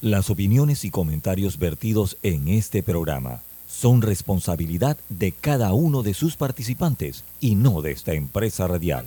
Las opiniones y comentarios vertidos en este programa son responsabilidad de cada uno de sus participantes y no de esta empresa radial.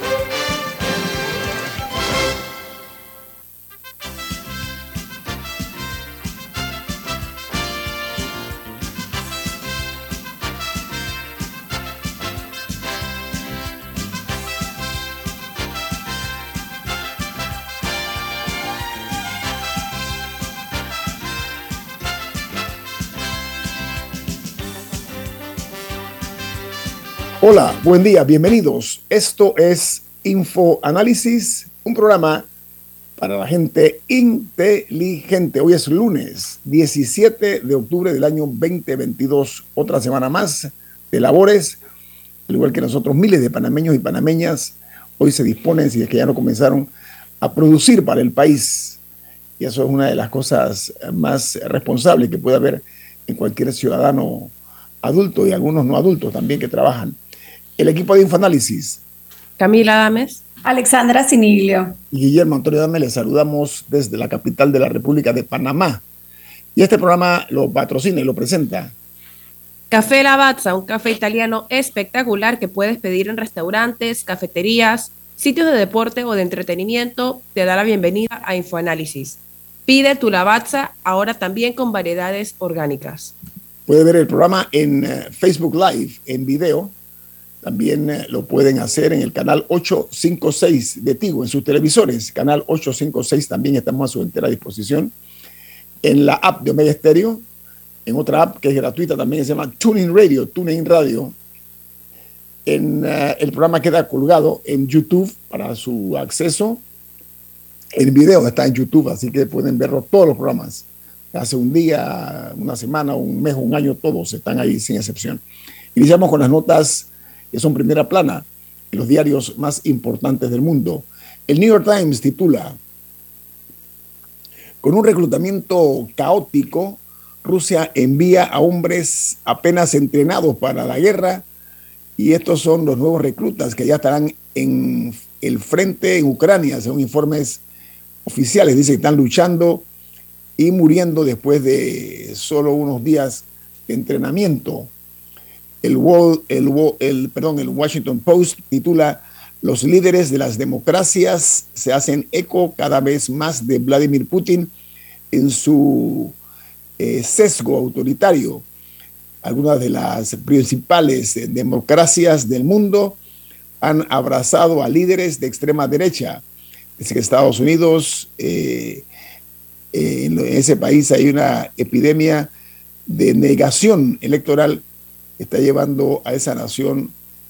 Buen día, bienvenidos. Esto es Info Análisis, un programa para la gente inteligente. Hoy es lunes 17 de octubre del año 2022, otra semana más de labores, al igual que nosotros, miles de panameños y panameñas hoy se disponen, si es que ya no comenzaron, a producir para el país. Y eso es una de las cosas más responsables que puede haber en cualquier ciudadano adulto y algunos no adultos también que trabajan el equipo de Infoanálisis. Camila Dames. Alexandra Siniglio. Y Guillermo Antonio Dames, les saludamos desde la capital de la República de Panamá. Y este programa lo patrocina y lo presenta. Café Lavazza, un café italiano espectacular que puedes pedir en restaurantes, cafeterías, sitios de deporte o de entretenimiento, te da la bienvenida a Infoanálisis. Pide tu Lavazza ahora también con variedades orgánicas. Puede ver el programa en eh, Facebook Live, en video, también eh, lo pueden hacer en el canal 856 de Tigo, en sus televisores. Canal 856 también estamos a su entera disposición. En la app de Omega Stereo, en otra app que es gratuita también, se llama Tuning Radio, Tuning Radio. En, eh, el programa queda colgado en YouTube para su acceso. El video está en YouTube, así que pueden verlo todos los programas. Hace un día, una semana, un mes, un año, todos están ahí sin excepción. Iniciamos con las notas que son primera plana en los diarios más importantes del mundo. El New York Times titula, con un reclutamiento caótico, Rusia envía a hombres apenas entrenados para la guerra y estos son los nuevos reclutas que ya estarán en el frente en Ucrania, según informes oficiales. Dice que están luchando y muriendo después de solo unos días de entrenamiento. El, el, perdón, el Washington Post titula Los líderes de las democracias se hacen eco cada vez más de Vladimir Putin en su eh, sesgo autoritario. Algunas de las principales democracias del mundo han abrazado a líderes de extrema derecha. Dice que Estados Unidos, eh, en ese país hay una epidemia de negación electoral está llevando a esa nación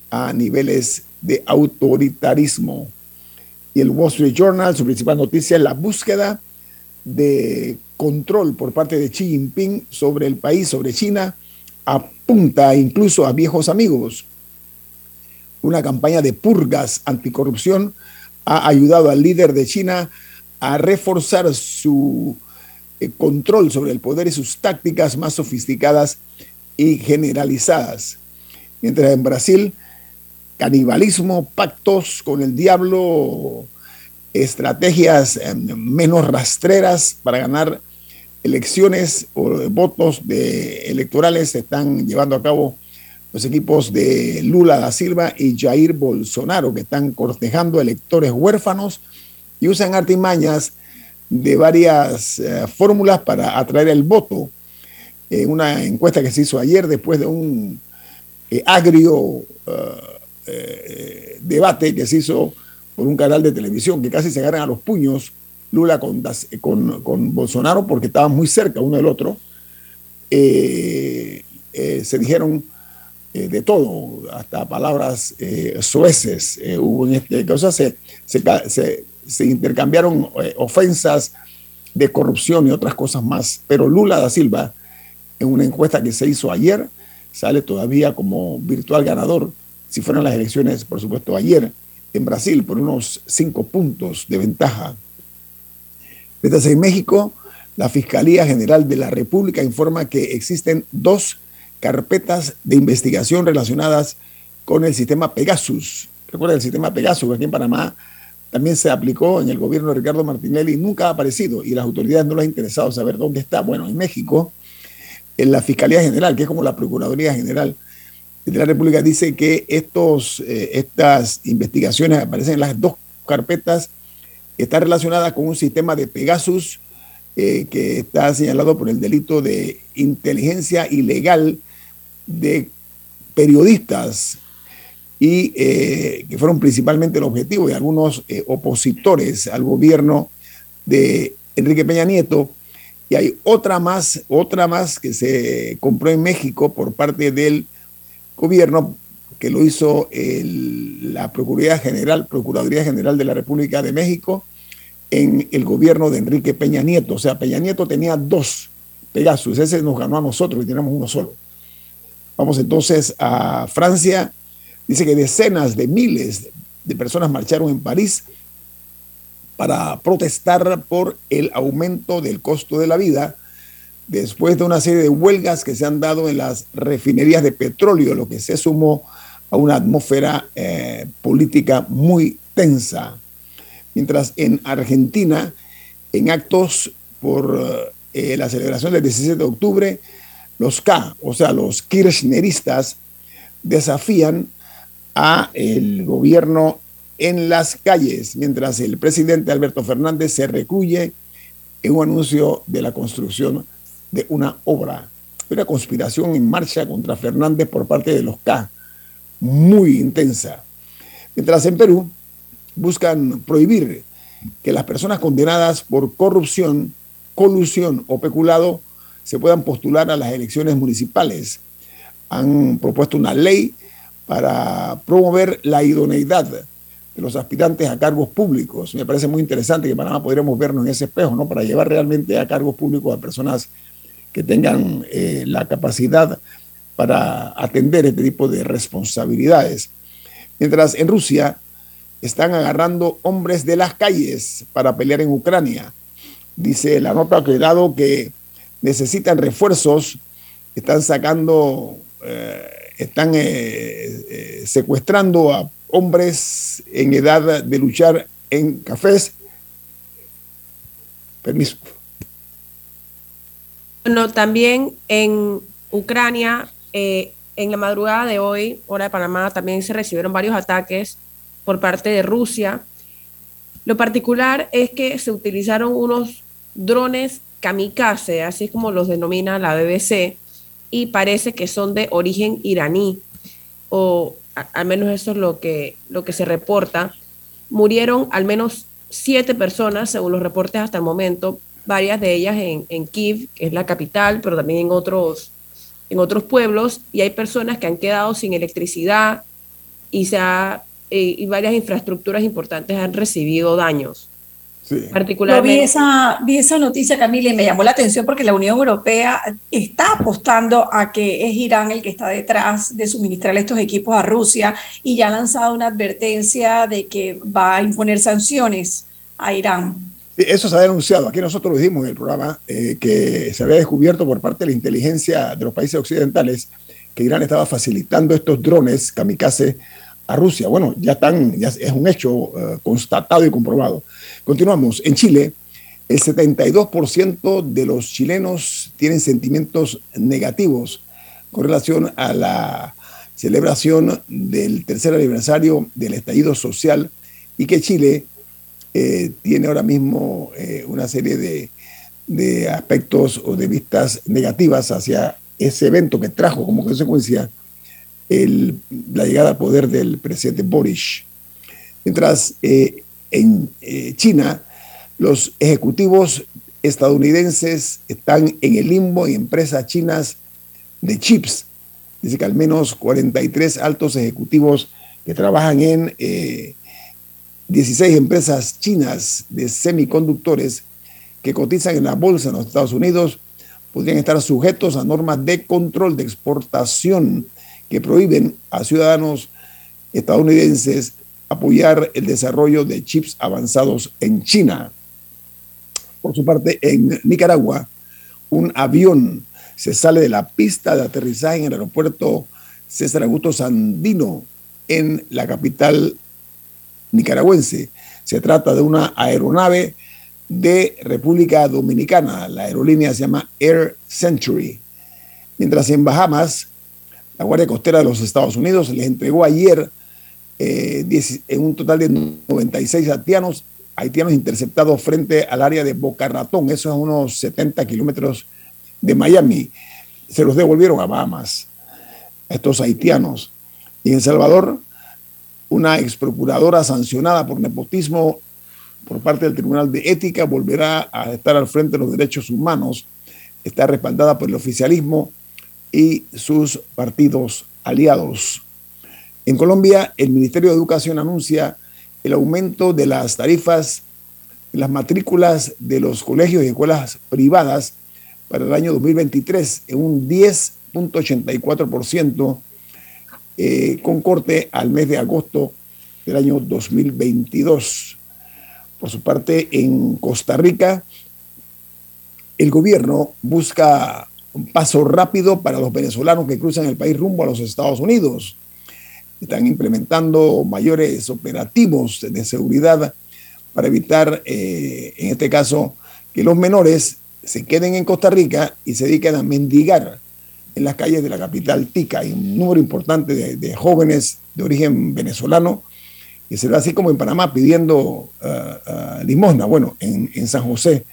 a niveles de autoritarismo. Y el Wall Street Journal, su principal noticia es la búsqueda de control por parte de Xi Jinping sobre el país, sobre China, apunta incluso a viejos amigos. Una campaña de purgas anticorrupción ha ayudado al líder de China a reforzar su eh, control sobre el poder y sus tácticas más sofisticadas y generalizadas. Mientras en Brasil, canibalismo, pactos con el diablo, estrategias em, menos rastreras para ganar elecciones o votos de electorales se están llevando a cabo los equipos de Lula da Silva y Jair Bolsonaro, que están cortejando electores huérfanos y usan artimañas de varias eh, fórmulas para atraer el voto en una encuesta que se hizo ayer después de un eh, agrio eh, eh, debate que se hizo por un canal de televisión, que casi se agarran a los puños Lula con, con, Bolsonaro porque estaban muy cerca uno del otro. se dijeron de todo, hasta palabras sueces hubo en este cosa, se, se, se intercambiaron ofensas de corrupción y otras cosas más, pero Lula da Silva en una encuesta que se hizo ayer, sale todavía como virtual ganador, si fueran las elecciones, por supuesto, ayer en Brasil, por unos cinco puntos de ventaja. Mientras en México, la Fiscalía General de la República informa que existen dos carpetas de investigación relacionadas con el sistema Pegasus. Recuerda el sistema Pegasus, aquí en Panamá también se aplicó en el gobierno de Ricardo Martinelli nunca ha aparecido y las autoridades no les ha interesado saber dónde está. Bueno, en México, en la Fiscalía General, que es como la Procuraduría General de la República, dice que estos, eh, estas investigaciones aparecen en las dos carpetas, están relacionadas con un sistema de Pegasus eh, que está señalado por el delito de inteligencia ilegal de periodistas y eh, que fueron principalmente el objetivo de algunos opositores al gobierno de Enrique Peña Nieto. Y hay otra más, otra más que se compró en México por parte del gobierno, que lo hizo la Procuraduría General, Procuraduría General de la República de México en el gobierno de Enrique Peña Nieto. O sea, Peña Nieto tenía dos Pegasus, ese nos ganó a nosotros y tenemos uno solo. Vamos entonces a Francia Dice que decenas de miles de personas marcharon en París para protestar por el aumento del costo de la vida después de una serie de huelgas que se han dado en las refinerías de petróleo, lo que se sumó a una atmósfera eh, política muy tensa. Mientras en Argentina, en actos por eh, la celebración del 17 de octubre, los K, o sea, los kirchneristas, desafían a el gobierno en las calles, mientras el presidente Alberto Fernández se recluye en un anuncio de la construcción de una obra. Una conspiración en marcha contra Fernández por parte de los K, muy intensa. Mientras en Perú buscan prohibir que las personas condenadas por corrupción, colusión o peculado se puedan postular a las elecciones municipales. Han propuesto una ley para promover la idoneidad de los aspirantes a cargos públicos. Me parece muy interesante que Panamá podríamos vernos en ese espejo, ¿no? Para llevar realmente a cargos públicos a personas que tengan eh, la capacidad para atender este tipo de responsabilidades. Mientras en Rusia están agarrando hombres de las calles para pelear en Ucrania. Dice la nota que dado que necesitan refuerzos, están sacando eh, están eh, eh, secuestrando a hombres en edad de luchar en cafés. Permiso. Bueno, también en Ucrania, eh, en la madrugada de hoy, hora de Panamá, también se recibieron varios ataques por parte de Rusia. Lo particular es que se utilizaron unos drones kamikaze, así como los denomina la BBC, y parece que son de origen iraní, o al menos eso es lo que, lo que se reporta. Murieron al menos siete personas, según los reportes hasta el momento, varias de ellas en, en Kiev, que es la capital, pero también en otros, en otros pueblos, y hay personas que han quedado sin electricidad y, se eh, y varias infraestructuras importantes han recibido daños. Particularmente. vi esa, vi esa noticia, Camila, y me llamó la atención porque la Unión Europea está apostando a que es Irán el que está detrás de suministrar estos equipos a Rusia y ya ha lanzado una advertencia de que va a imponer sanciones a Irán. eso se había anunciado. Aquí nosotros lo dijimos en el programa eh, que se había descubierto por parte de la inteligencia de los países occidentales que Irán estaba facilitando estos drones kamikaze a Rusia. Bueno, ya, están, ya es un hecho eh, constatado y comprobado. Continuamos. En Chile, el 72% de los chilenos tienen sentimientos negativos con relación a la celebración del tercer aniversario del estallido social y que Chile eh, tiene ahora mismo eh, una serie de, de, aspectos o de vistas negativas hacia ese evento que trajo como consecuencia la llegada al poder del presidente Boris. Mientras eh, en eh, China los ejecutivos estadounidenses están en el limbo y empresas chinas de chips. Dice que al menos 43 altos ejecutivos que trabajan en 16 eh, empresas chinas de semiconductores que cotizan en la bolsa en los Estados Unidos podrían estar sujetos a normas de control de exportación que prohíben a ciudadanos estadounidenses apoyar el desarrollo de chips avanzados en China. Por su parte, en Nicaragua, un avión se sale de la pista de aterrizaje en el aeropuerto César Augusto Sandino en la capital nicaragüense. Se trata de una aeronave de República Dominicana. La aerolínea se llama Air Century. Mientras en Bahamas, la Guardia Costera de los Estados Unidos les entregó ayer eh, un total de 96 haitianos, haitianos interceptados frente al área de Boca Ratón, eso es unos 70 kilómetros de Miami. Se los devolvieron a Bahamas, estos haitianos. Y en Salvador, una ex procuradora sancionada por nepotismo por parte del Tribunal de Ética volverá a estar al frente de los derechos humanos. Está respaldada por el oficialismo y sus partidos aliados. En Colombia, el Ministerio de Educación anuncia el aumento de las tarifas las matrículas de los colegios y escuelas privadas para el año 2023 en un 10.84% eh, con corte al mes de agosto del año 2022. Por su parte, en Costa Rica, el gobierno busca un paso rápido para los venezolanos que cruzan el país rumbo a los Estados Unidos están implementando mayores operativos de seguridad para evitar, eh, en este caso, que los menores se queden en Costa Rica y se dediquen a mendigar en las calles de la capital Tica. Hay un número importante de, jóvenes de origen venezolano que se ve así como en Panamá pidiendo uh, uh, limosna. Bueno, en, en, San José,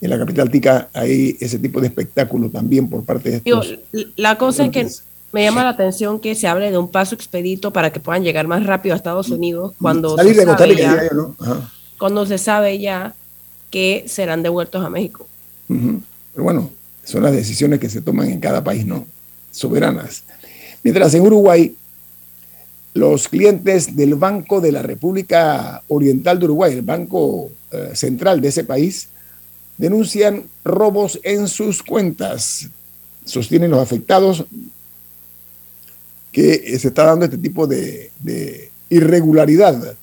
en la capital Tica, hay ese tipo de espectáculo también por parte de estos. la cosa es que me llama la atención que se hable de un paso expedito para que puedan llegar más rápido a Estados Unidos cuando, se, sabe ya, cuando se sabe ya que serán devueltos a México. Pero bueno, son las decisiones que se toman en cada país, ¿no? Soberanas. Mientras en Uruguay, los clientes del Banco de la República Oriental de Uruguay, el Banco eh, Central de ese país, denuncian robos en sus cuentas. Sostienen los afectados que se está dando este tipo de, irregularidad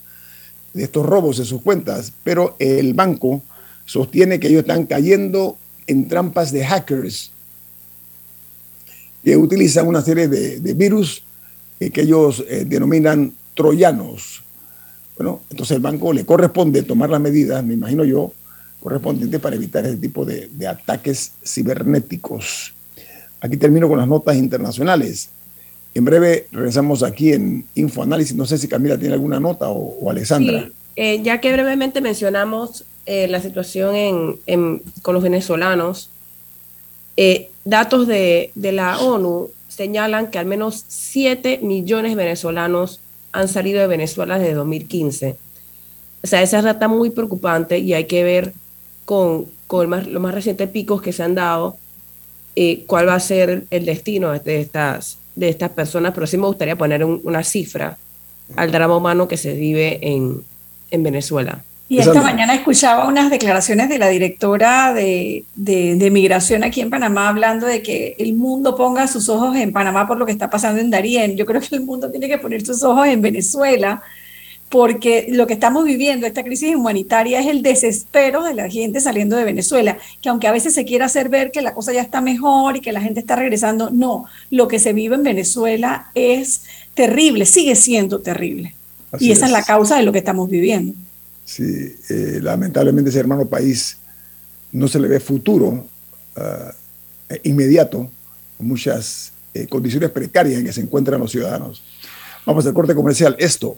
de estos robos en sus cuentas, pero el banco sostiene que ellos están cayendo en trampas de hackers que utilizan una serie de, virus eh, que ellos eh, denominan troyanos. Bueno, entonces el banco le corresponde tomar las medidas, me imagino yo, correspondientes para evitar ese tipo de, de ataques cibernéticos. Aquí termino con las notas internacionales. En breve regresamos aquí en Infoanálisis. No sé si Camila tiene alguna nota o, Alessandra. Eh, ya que brevemente mencionamos eh, la situación con los venezolanos, eh, datos de, la ONU señalan que al menos 7 millones de venezolanos han salido de Venezuela desde 2015. O sea, esa data muy preocupante y hay que ver con los más recientes picos que se han dado cuál va a ser el destino de estas de estas personas, pero sí me gustaría poner una cifra al drama humano que se vive en, en Venezuela. Y esta mañana escuchaba unas declaraciones de la directora de, de, migración aquí en Panamá hablando de que el mundo ponga sus ojos en Panamá por lo que está pasando en Darién. Yo creo que el mundo tiene que poner sus ojos en Venezuela porque lo que estamos viviendo, esta crisis humanitaria, es el desespero de la gente saliendo de Venezuela, que aunque a veces se quiera hacer ver que la cosa ya está mejor y que la gente está regresando, no, lo que se vive en Venezuela es terrible, sigue siendo terrible. y esa es. la causa de lo que estamos viviendo. Sí, eh, lamentablemente ese hermano país no se le ve futuro ah, inmediato, con muchas eh, condiciones precarias en que se encuentran los ciudadanos. Vamos al corte comercial. Esto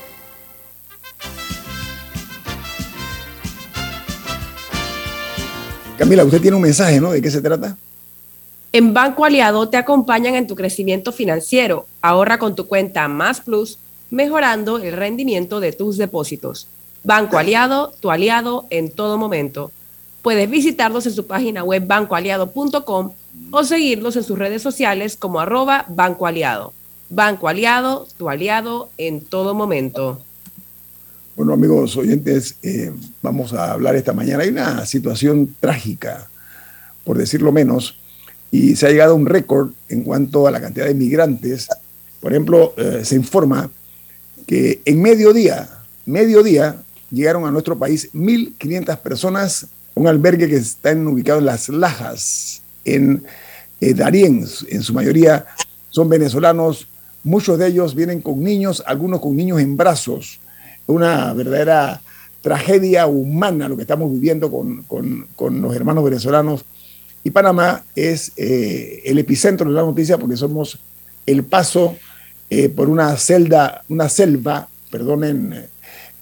Camila, usted tiene un mensaje, ¿no? ¿De qué se trata? En Banco Aliado te acompañan en tu crecimiento financiero. Ahorra con tu cuenta Más Plus, mejorando el rendimiento de tus depósitos. Banco Aliado, tu aliado en todo momento. Puedes visitarlos en su página web bancoaliado.com o seguirlos en sus redes sociales como arroba Banco Aliado. Banco Aliado, tu aliado en todo momento. Bueno, amigos oyentes, eh, vamos a hablar esta mañana. Hay una situación trágica, por decirlo menos, y se ha llegado a un récord en cuanto a la cantidad de migrantes. Por ejemplo, eh, se informa que en mediodía, mediodía, llegaron a nuestro país 1.500 personas, un albergue que está ubicado en Las Lajas, en eh, Darién, en su mayoría son venezolanos, muchos de ellos vienen con niños, algunos con niños en brazos una verdadera tragedia humana lo que estamos viviendo con, los hermanos venezolanos. Y Panamá es eh, el epicentro de la noticia porque somos el paso eh, por una celda, una selva, perdonen,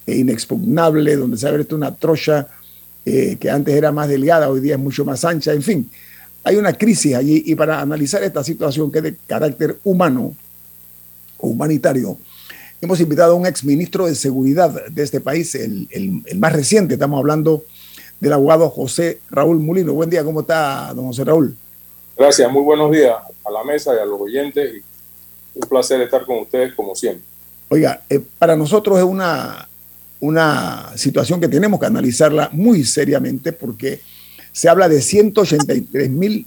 eh, inexpugnable, donde se ha abierto una trocha que antes era más delgada, hoy día es mucho más ancha, en fin. Hay una crisis allí y para analizar esta situación que es de carácter humano o humanitario, Hemos invitado a un exministro de Seguridad de este país, el, más reciente, estamos hablando del abogado José Raúl Mulino. Buen día, ¿cómo está, don José Raúl? Gracias, muy buenos días a la mesa y a los oyentes. Y un placer estar con ustedes como siempre. Oiga, eh, para nosotros es una, una situación que tenemos que analizarla muy seriamente porque se habla de 183 mil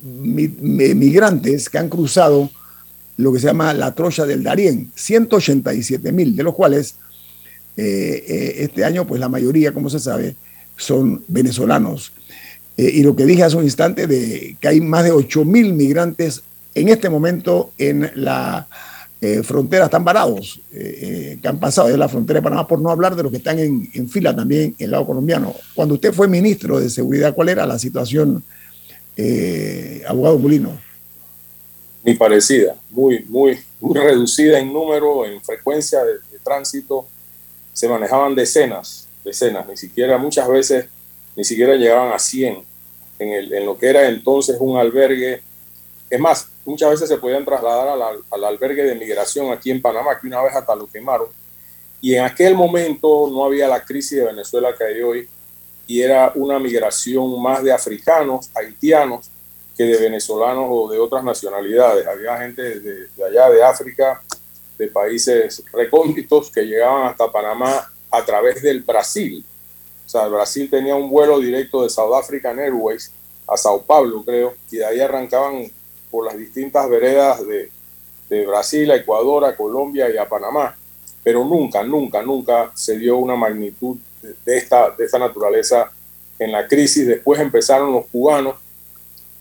migrantes que han cruzado lo que se llama la trocha del Darién, 187 mil, de los cuales eh, eh, este año, pues la mayoría, como se sabe, son venezolanos. Eh, y lo que dije hace un instante de que hay más de 8 mil migrantes en este momento en la frontera, están varados, que han pasado de la frontera de Panamá, por no hablar de los que están en, fila también en el lado colombiano. Cuando usted fue ministro de Seguridad, ¿cuál era la situación, abogado Molino? Ni parecida, muy, muy, muy reducida en número, en frecuencia de, tránsito. Se manejaban decenas, decenas, ni siquiera muchas veces, ni siquiera llegaban a 100 en, el, en lo que era entonces un albergue. Es más, muchas veces se podían trasladar al, al albergue de migración aquí en Panamá, que una vez hasta lo quemaron. Y en aquel momento no había la crisis de Venezuela que hay hoy, y era una migración más de africanos, haitianos, que de venezolanos o de otras nacionalidades. Había gente de, allá de África, de países recónditos que llegaban hasta Panamá a través del Brasil. O sea, el Brasil tenía un vuelo directo de South African Airways a Sao Paulo, creo, y de ahí arrancaban por las distintas veredas de, de Brasil a Ecuador, a Colombia y a Panamá. Pero nunca, nunca, nunca se dio una magnitud de, esta, de esta naturaleza en la crisis. Después empezaron los cubanos,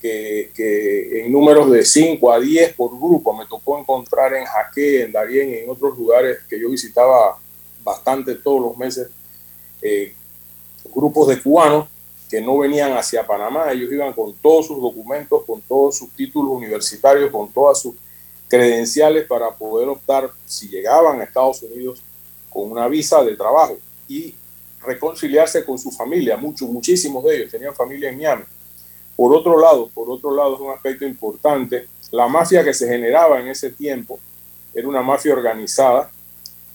que, en números de 5 a 10 por grupo me tocó encontrar en Jaque, en Darien y en otros lugares que yo visitaba bastante todos los meses, eh, grupos de cubanos que no venían hacia Panamá, ellos iban con todos sus documentos, con todos sus títulos universitarios, con todas sus credenciales para poder optar, si llegaban a Estados Unidos, con una visa de trabajo y reconciliarse con su familia. Muchos, muchísimos de ellos tenían familia en Miami. Por otro lado, por otro lado, es un aspecto importante, la mafia que se generaba en ese tiempo era una mafia organizada.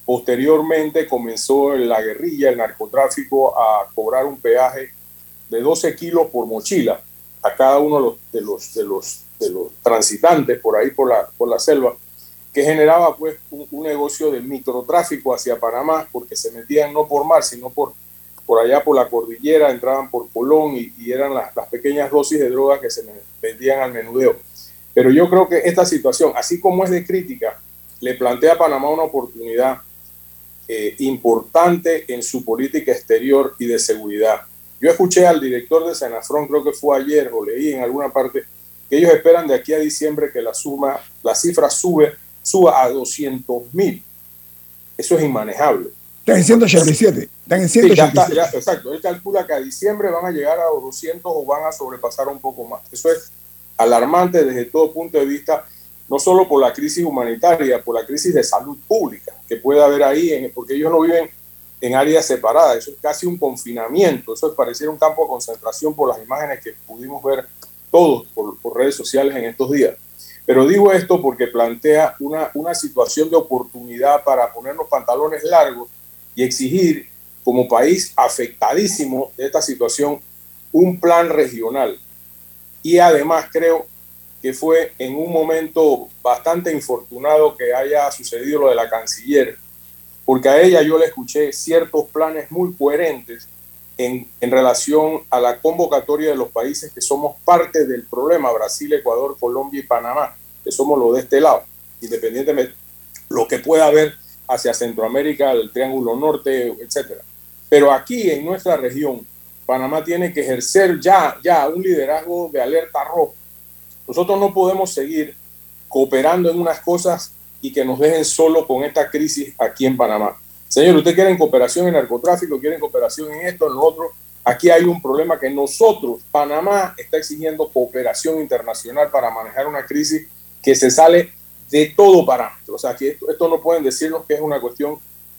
Posteriormente comenzó la guerrilla, el narcotráfico a cobrar un peaje de 12 kilos por mochila a cada uno de los, de los, de los, transitantes por ahí por la, por la selva, que generaba pues un, negocio de microtráfico hacia Panamá, porque se metían no por mar, sino por, por allá por la cordillera, entraban por Colón y, eran las, pequeñas dosis de droga que se vendían al menudeo. Pero yo creo que esta situación, así como es de crítica, le plantea a Panamá una oportunidad eh, importante en su política exterior y de seguridad. Yo escuché al director de Senafrón, creo que fue ayer o leí en alguna parte, que ellos esperan de aquí a diciembre que la suma, la cifra sube, suba a 200 mil. Eso es inmanejable. Están en 187. Están en 187. exacto. Él calcula que a diciembre van a llegar a 200 o van a sobrepasar un poco más. Eso es alarmante desde todo punto de vista, no solo por la crisis humanitaria, por la crisis de salud pública que puede haber ahí, porque ellos no viven en áreas separadas. Eso es casi un confinamiento. Eso es pareciera un campo de concentración por las imágenes que pudimos ver todos por, redes sociales en estos días. Pero digo esto porque plantea una, una situación de oportunidad para ponernos pantalones largos y exigir como país afectadísimo de esta situación un plan regional. Y además creo que fue en un momento bastante infortunado que haya sucedido lo de la canciller, porque a ella yo le escuché ciertos planes muy coherentes en, en, relación a la convocatoria de los países que somos parte del problema, Brasil, Ecuador, Colombia y Panamá, que somos los de este lado, independientemente lo que pueda haber hacia Centroamérica, el Triángulo Norte, etcétera. Pero aquí en nuestra región, Panamá tiene que ejercer ya, ya un liderazgo de alerta roja. Nosotros no podemos seguir cooperando en unas cosas y que nos dejen solo con esta crisis aquí en Panamá. Señor, usted quiere cooperación en narcotráfico, quiere cooperación en esto, en lo otro. Aquí hay un problema que nosotros, Panamá, está exigiendo cooperación internacional para manejar una crisis que se sale de todo parámetro. O sea, que esto, no pueden decirnos que es una cuestión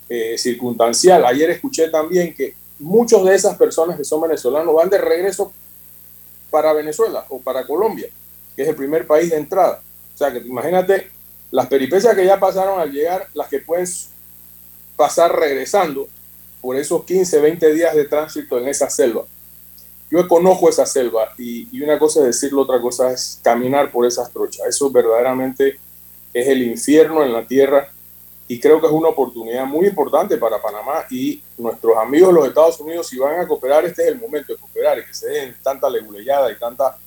eh, circunstancial. Ayer escuché también que muchos de esas personas que son venezolanos van de regreso para Venezuela o para Colombia, que es el primer país de entrada. O sea, que imagínate las peripecias que ya pasaron al llegar, las que pueden pasar regresando por esos 15, 20 días de tránsito en esa selva. Yo conozco esa selva y, una cosa es decirlo, otra cosa es caminar por esas trochas. Eso verdaderamente es el infierno en la tierra y creo que es una oportunidad muy importante para Panamá y nuestros amigos de los Estados Unidos, si van a cooperar, este es el momento de cooperar y que se den tanta leguleyada y tanta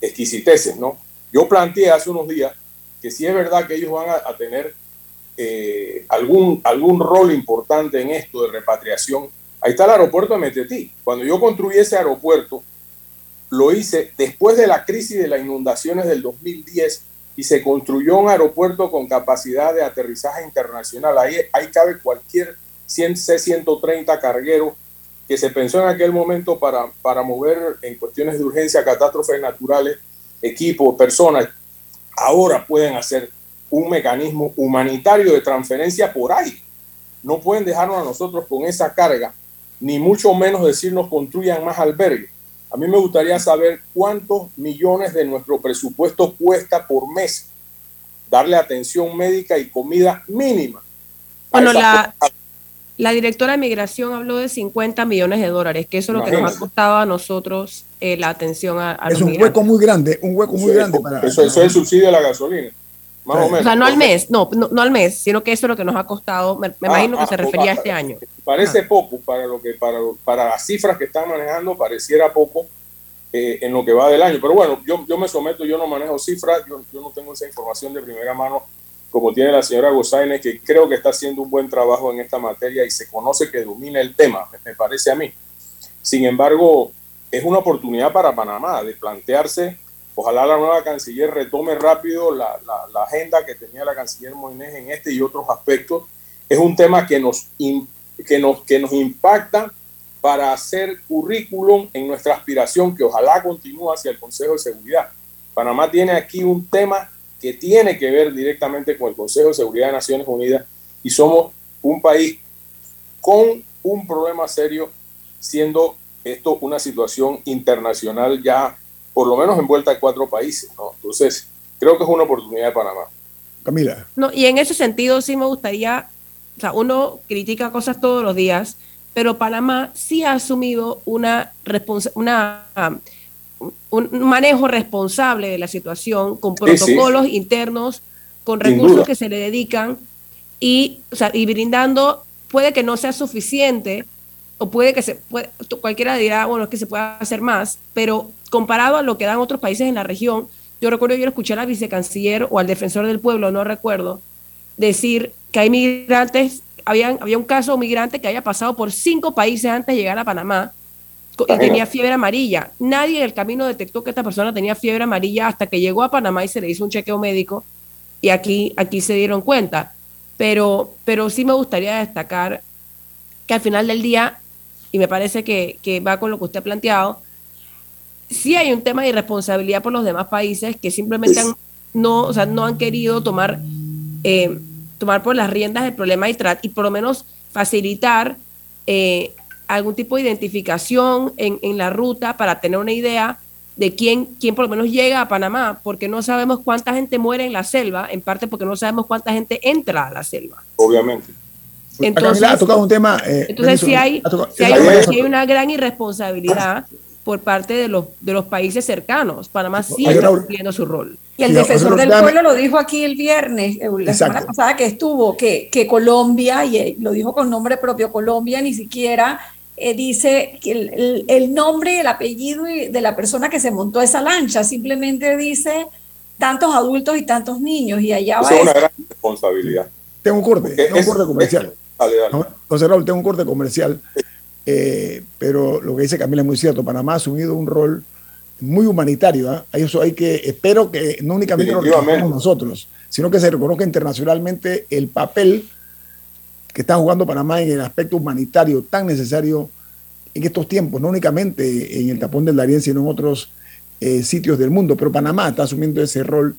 exquisiteces, ¿no? Yo planteé hace unos días que si es verdad que ellos van a, tener eh, algún, algún rol importante en esto de repatriación. Ahí está el aeropuerto de Metetí. Cuando yo construí ese aeropuerto, lo hice después de la crisis de las inundaciones del 2010 y se construyó un aeropuerto con capacidad de aterrizaje internacional. Ahí, ahí cabe cualquier C-130 carguero que se pensó en aquel momento para, para mover en cuestiones de urgencia, catástrofes naturales, equipos, personas ahora pueden hacer un mecanismo humanitario de transferencia por ahí. No pueden dejarnos a nosotros con esa carga, ni mucho menos decirnos construyan más albergues. A mí me gustaría saber cuántos millones de nuestro presupuesto cuesta por mes darle atención médica y comida mínima. Bueno, la, la directora de migración habló de 50 millones de dólares, que eso es lo que nos ha costado a nosotros eh, la atención a, a Es un hueco muy grande, un hueco muy grande para... Eso, eso, es el subsidio de la gasolina. Más o, menos. o sea, no al mes, no, no, al mes, sino que eso es lo que nos ha costado, me, imagino que ah, se refería a este año. Parece ah. poco para lo que para, para las cifras que están manejando, pareciera poco eh, en lo que va del año. Pero bueno, yo, yo me someto, yo no manejo cifras, yo, yo no tengo esa información de primera mano como tiene la señora Gozaine, que creo que está haciendo un buen trabajo en esta materia y se conoce que domina el tema, me parece a mí. Sin embargo, es una oportunidad para Panamá de plantearse, ojalá la nueva canciller retome rápido la, agenda que tenía la canciller Moines en este y otros aspectos. Es un tema que nos, que nos, que nos impacta para hacer currículum en nuestra aspiración que ojalá continúe hacia el Consejo de Seguridad. Panamá tiene aquí un tema que tiene que ver directamente con el Consejo de Seguridad de Naciones Unidas y somos un país con un problema serio, siendo esto una situación internacional ya por lo menos envuelta a cuatro países. Entonces, creo que es una oportunidad de Panamá. Camila. No, y en ese sentido sí me gustaría, o sea, uno critica cosas todos los días, pero Panamá sí ha asumido una, una un manejo responsable de la situación, con protocolos internos, con recursos que se le dedican y, y brindando, puede que no sea suficiente, o puede que se puede, cualquiera dirá, bueno, es que se puede hacer más, pero comparado a lo que dan otros países en la región, yo recuerdo yo escuché a la vicecanciller o al defensor del pueblo, no recuerdo, decir que hay migrantes, habían, había un caso de un migrante que haya pasado por cinco países antes de llegar a Panamá y tenía fiebre amarilla. Nadie en el camino detectó que esta persona tenía fiebre amarilla hasta que llegó a Panamá y se le hizo un chequeo médico y aquí, aquí se dieron cuenta. Pero, pero sí me gustaría destacar que al final del día, y me parece que, va con lo que usted ha planteado, sí hay un tema de irresponsabilidad por los demás países que simplemente no, o sea, no han querido tomar, eh, tomar por las riendas del problema y, y por lo menos facilitar eh, algún tipo de identificación en, en, la ruta para tener una idea de quién, quién por lo menos llega a Panamá, porque no sabemos cuánta gente muere en la selva, en parte porque no sabemos cuánta gente entra a la selva. Obviamente. Entonces, ha tocado un tema. Eh, entonces, si hay, si hay, una gran irresponsabilidad por parte de los, de los países cercanos. Panamá sí está cumpliendo su rol. Y el defensor del pueblo lo dijo aquí el viernes, eh, la semana pasada que estuvo, que, que Colombia, y eh, lo dijo con nombre propio, Colombia ni siquiera eh, dice que el, el, nombre, el apellido de la persona que se montó esa lancha, simplemente dice tantos adultos y tantos niños, y allá va. Es una gran responsabilidad. Tengo un corte, tengo un corte comercial. José Raúl, tengo un corte comercial, eh, pero lo que dice Camila es muy cierto. Panamá ha asumido un rol muy humanitario. ¿ah? Eso hay que, espero que no únicamente lo reconozcamos nosotros, sino que se reconozca internacionalmente el papel que está jugando Panamá en el aspecto humanitario tan necesario en estos tiempos, no únicamente en el tapón del Darién, sino en otros eh, sitios del mundo. Pero Panamá está asumiendo ese rol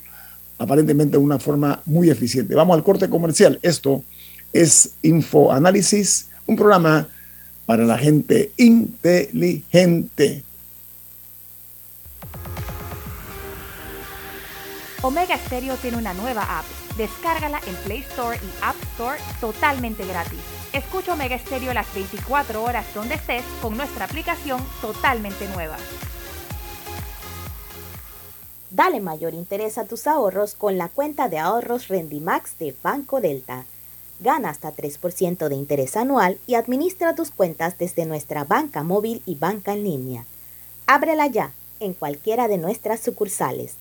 aparentemente de una forma muy eficiente. Vamos al corte comercial. Esto es Infoanálisis, un programa para la gente inteligente. Omega Stereo tiene una nueva app. Descárgala en Play Store y App Store totalmente gratis. Escucha Omega Stereo las 24 horas donde estés con nuestra aplicación totalmente nueva. Dale mayor interés a tus ahorros con la cuenta de ahorros Rendimax de Banco Delta. Gana hasta 3% de interés anual y administra tus cuentas desde nuestra banca móvil y banca en línea. Ábrela ya en cualquiera de nuestras sucursales.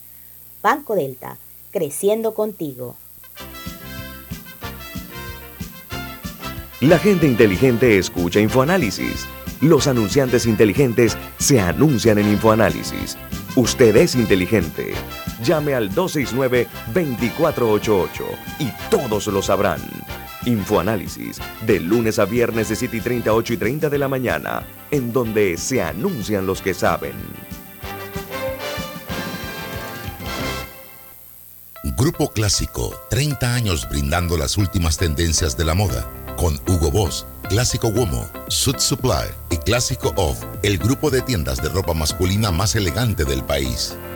Banco Delta, creciendo contigo. La gente inteligente escucha InfoAnálisis. Los anunciantes inteligentes se anuncian en InfoAnálisis. Usted es inteligente. Llame al 269-2488 y todos lo sabrán. Infoanálisis, de lunes a viernes de 7 y 30, 8 y 30 de la mañana, en donde se anuncian los que saben. Grupo Clásico, 30 años brindando las últimas tendencias de la moda. Con Hugo Boss, Clásico Womo, Suit Supply y Clásico Off, el grupo de tiendas de ropa masculina más elegante del país.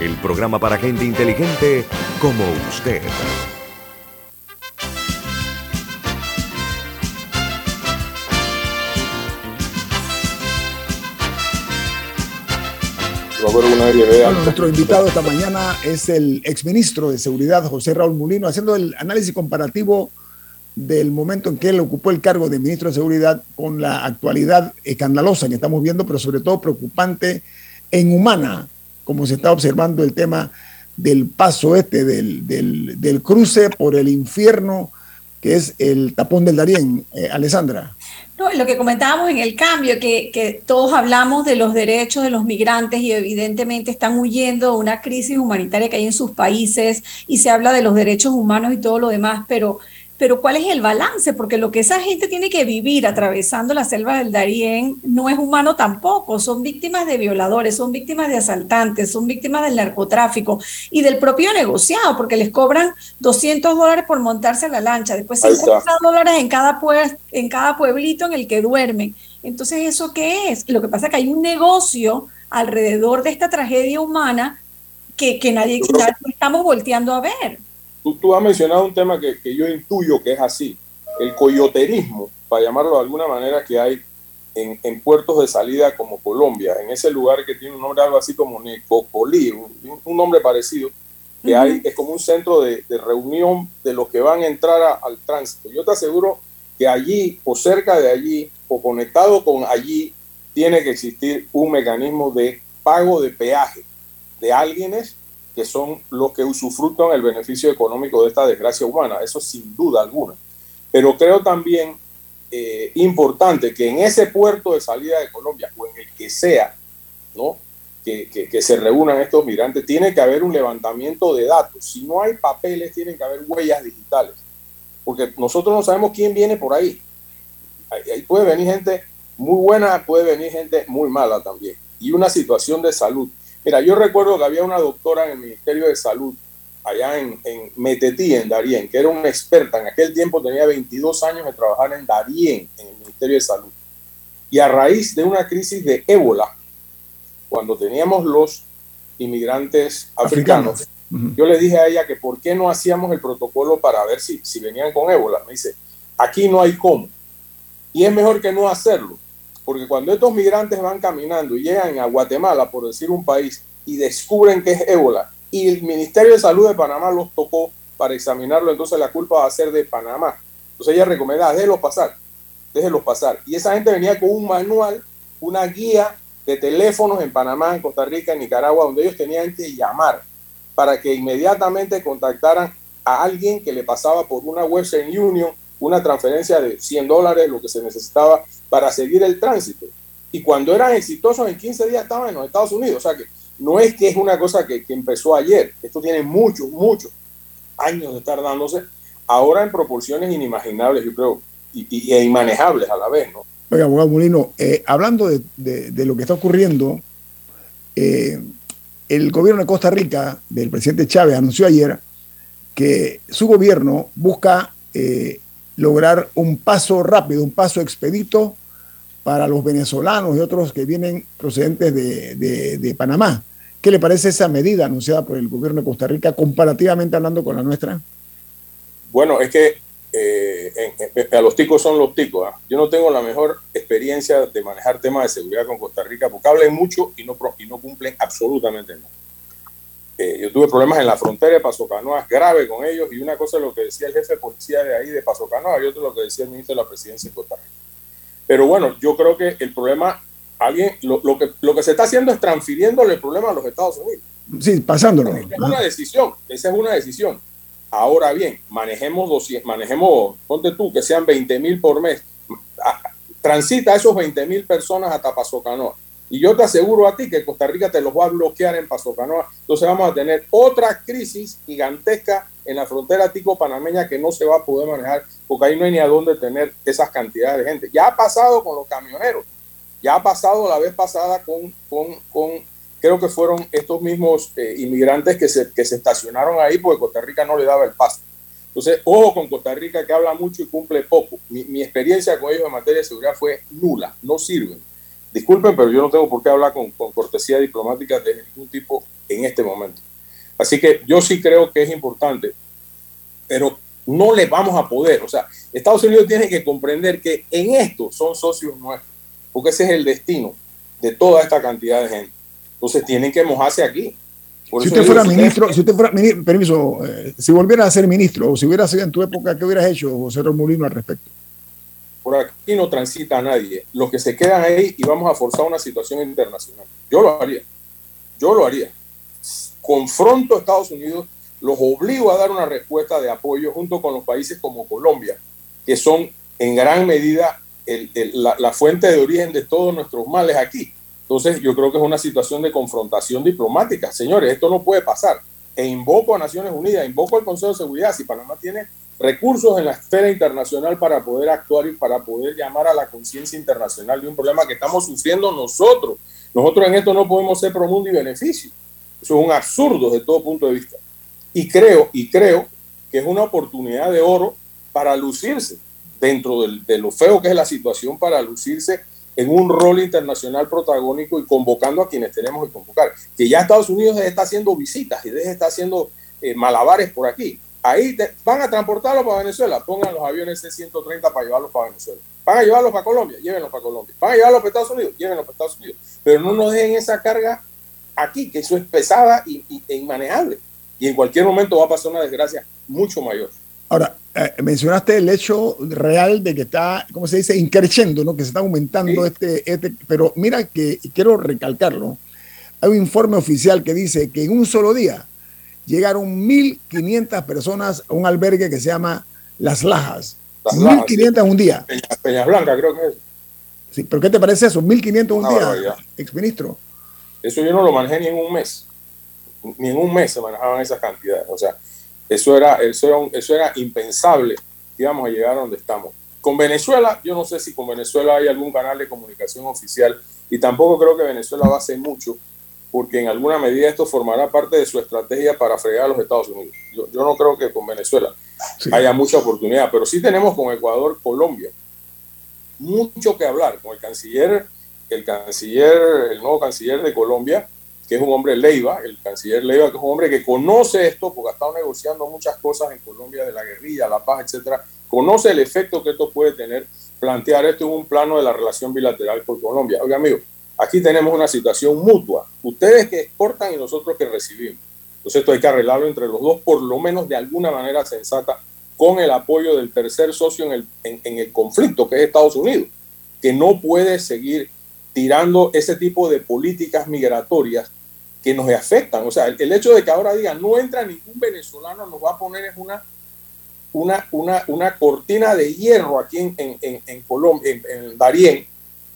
el programa para gente inteligente como usted. Nuestro invitado esta mañana es el exministro de Seguridad, José Raúl Mulino, haciendo el análisis comparativo del momento en que él ocupó el cargo de ministro de Seguridad con la actualidad escandalosa que estamos viendo, pero sobre todo preocupante en humana como se está observando el tema del paso este, del, del, cruce por el infierno, que es el tapón del Darién, eh, Alessandra. No, lo que comentábamos en el cambio, que, que, todos hablamos de los derechos de los migrantes y evidentemente están huyendo de una crisis humanitaria que hay en sus países y se habla de los derechos humanos y todo lo demás, pero pero ¿cuál es el balance? Porque lo que esa gente tiene que vivir atravesando la selva del Darién no es humano tampoco, son víctimas de violadores, son víctimas de asaltantes, son víctimas del narcotráfico y del propio negociado, porque les cobran 200 dólares por montarse a la lancha, después 50 dólares en cada, en cada pueblito en el que duermen. Entonces, ¿eso qué es? Lo que pasa es que hay un negocio alrededor de esta tragedia humana que, que nadie, nadie estamos volteando a ver. Tú, has mencionado un tema que, que, yo intuyo que es así, el coyoterismo, para llamarlo de alguna manera, que hay en, en, puertos de salida como Colombia, en ese lugar que tiene un nombre algo así como Necopolí, un, un nombre parecido, que hay, es como un centro de, de, reunión de los que van a entrar al tránsito. Yo te aseguro que allí o cerca de allí o conectado con allí tiene que existir un mecanismo de pago de peaje de alguienes que son los que usufructan el beneficio económico de esta desgracia humana, eso sin duda alguna. Pero creo también eh, importante que en ese puerto de salida de Colombia, o en el que sea, ¿no? Que, que, se reúnan estos migrantes, tiene que haber un levantamiento de datos. Si no hay papeles, tienen que haber huellas digitales. Porque nosotros no sabemos quién viene por ahí. ahí puede venir gente muy buena, puede venir gente muy mala también. Y una situación de salud Mira, yo recuerdo que había una doctora en el Ministerio de Salud, allá en, en Metetí, en Darién, que era una experta. En aquel tiempo tenía 22 años de trabajar en Darién, en el Ministerio de Salud. Y a raíz de una crisis de ébola, cuando teníamos los inmigrantes africanos, yo le dije a ella que por qué no hacíamos el protocolo para ver si, si venían con ébola. Me dice, aquí no hay cómo. Y es mejor que no hacerlo porque cuando estos migrantes van caminando y llegan a Guatemala, por decir un país, y descubren que es ébola, y el Ministerio de Salud de Panamá los tocó para examinarlo, entonces la culpa va a ser de Panamá. Entonces ella recomienda, déjenlos pasar, déjenlos pasar. Y esa gente venía con un manual, una guía de teléfonos en Panamá, en Costa Rica, en Nicaragua, donde ellos tenían que llamar para que inmediatamente contactaran a alguien que le pasaba por una Western Union una transferencia de 100 dólares, lo que se necesitaba para seguir el tránsito. Y cuando eran exitosos en 15 días estaban en los Estados Unidos. O sea que no es que es una cosa que, empezó ayer. Esto tiene muchos, muchos años de estar dándose. Ahora en proporciones inimaginables, yo creo, y, e inmanejables a la vez, ¿no? Oiga, abogado Molino, eh, hablando de, de, lo que está ocurriendo, eh, el gobierno de Costa Rica, del presidente Chávez, anunció ayer que su gobierno busca eh, lograr un paso rápido, un paso expedito para los venezolanos y otros que vienen procedentes de, Panamá. ¿Qué le parece esa medida anunciada por el gobierno de Costa Rica comparativamente hablando con la nuestra? Bueno, es que eh, a los ticos son los ticos. ¿ah? Yo no tengo la mejor experiencia de manejar temas de seguridad con Costa Rica porque hablan mucho y no, y no cumplen absolutamente nada yo tuve problemas en la frontera de Paso Canoas grave con ellos y una cosa es lo que decía el jefe de policía de ahí de Paso Canoas y otra lo que decía el ministro de la presidencia de Costa Rica. Pero bueno, yo creo que el problema, alguien, lo, que, lo que se está haciendo es transfiriéndole el problema a los Estados Unidos. Sí, pasándolo. Esa es una decisión, esa es una decisión. Ahora bien, manejemos, 200, manejemos, ponte tú, que sean 20 mil por mes. Transita esos 20 mil personas hasta Paso Canoas y yo te aseguro a ti que Costa Rica te los va a bloquear en Paso Canoa. Entonces vamos a tener otra crisis gigantesca en la frontera tico-panameña que no se va a poder manejar porque ahí no hay ni a dónde tener esas cantidades de gente. Ya ha pasado con los camioneros, ya ha pasado la vez pasada con, con, creo que fueron estos mismos eh, inmigrantes que se, que se estacionaron ahí porque Costa Rica no le daba el paso. Entonces, ojo con Costa Rica que habla mucho y cumple poco. Mi, mi experiencia con ellos en materia de seguridad fue nula, no sirven. Disculpen, pero yo no tengo por qué hablar con, cortesía diplomática de ningún tipo en este momento. Así que yo sí creo que es importante, pero no le vamos a poder. O sea, Estados Unidos tiene que comprender que en esto son socios nuestros, porque ese es el destino de toda esta cantidad de gente. Entonces tienen que mojarse aquí. si usted fuera ministro, si usted fuera ministro, permiso, eh, si volviera a ser ministro o si hubiera sido en tu época, ¿qué hubieras hecho, José Romulino, al respecto? Por aquí no transita nadie. Los que se quedan ahí y vamos a forzar una situación internacional. Yo lo haría. Yo lo haría. Confronto a Estados Unidos, los obligo a dar una respuesta de apoyo junto con los países como Colombia, que son en gran medida la, fuente de origen de todos nuestros males aquí. Entonces, yo creo que es una situación de confrontación diplomática. Señores, esto no puede pasar. E invoco a Naciones Unidas, invoco al Consejo de Seguridad. Si Panamá tiene recursos en la esfera internacional para poder actuar y para poder llamar a la conciencia internacional de un problema que estamos sufriendo nosotros. Nosotros en esto no podemos ser promundo y beneficio. Eso es un absurdo desde todo punto de vista. Y creo, y creo que es una oportunidad de oro para lucirse dentro de lo feo que es la situación, para lucirse en un rol internacional protagónico y convocando a quienes tenemos que convocar. Que ya Estados Unidos está haciendo visitas y está haciendo eh, malabares por aquí Ahí van a transportarlos para Venezuela, pongan los aviones C-130 para llevarlos para Venezuela. Van a llevarlos para Colombia, llévenlos para Colombia. Van a llevarlos para Estados Unidos, llévenlos para Estados Unidos. Pero no nos dejen esa carga aquí, que eso es pesada y, e inmanejable. Y en cualquier momento va a pasar una desgracia mucho mayor. Ahora, eh, mencionaste el hecho real de que está, ¿cómo se dice?, increciendo, ¿no? Que se está aumentando este, este, pero mira que quiero recalcarlo. Hay un informe oficial que dice que en un solo día llegaron 1.500 personas a un albergue que se llama Las Lajas. 1.500 en un día. Peñas, Blanca, creo que es. Sí, pero ¿qué te parece eso? 1.500 un día, exministro. Eso yo no lo manejé ni en un mes. Ni en un mes se manejaban esas cantidades. O sea, eso era, eso era, eso era impensable que íbamos a llegar a donde estamos. Con Venezuela, yo no sé si con Venezuela hay algún canal de comunicación oficial y tampoco creo que Venezuela va a hacer mucho porque en alguna medida esto formará parte de su estrategia para fregar a los Estados Unidos. Yo, no creo que con Venezuela haya mucha oportunidad, pero sí tenemos con Ecuador, Colombia, mucho que hablar con el canciller, el canciller, el nuevo canciller de Colombia, que es un hombre Leiva, el canciller Leiva, que es un hombre que conoce esto, porque ha estado negociando muchas cosas en Colombia de la guerrilla, la paz, etcétera, conoce el efecto que esto puede tener, plantear esto en un plano de la relación bilateral con Colombia. Oiga, amigo, Aquí tenemos una situación mutua. Ustedes que exportan y nosotros que recibimos. Entonces esto hay que arreglarlo entre los dos, por lo menos de alguna manera sensata, con el apoyo del tercer socio en el, en, el conflicto, que es Estados Unidos, que no puede seguir tirando ese tipo de políticas migratorias que nos afectan. O sea, el, hecho de que ahora digan no entra ningún venezolano nos va a poner es una, una, una, una cortina de hierro aquí en, en, en Colombia, en, en Darién,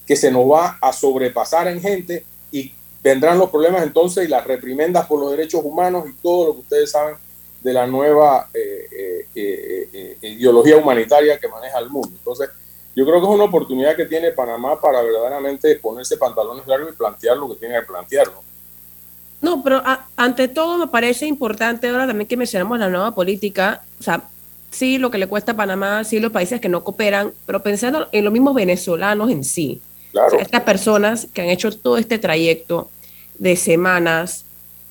que se nos va a sobrepasar en gente y vendrán los problemas entonces y las reprimendas por los derechos humanos y todo lo que ustedes saben de la nueva eh, eh, eh, ideología humanitaria que maneja el mundo. Entonces, yo creo que es una oportunidad que tiene Panamá para verdaderamente ponerse pantalones largos y plantear lo que tiene que plantear. No, pero ante todo me parece importante ahora también que mencionamos la nueva política, o sea, sí lo que le cuesta a Panamá, sí los países que no cooperan, pero pensando en los mismos venezolanos en sí estas personas que han hecho todo este trayecto de semanas,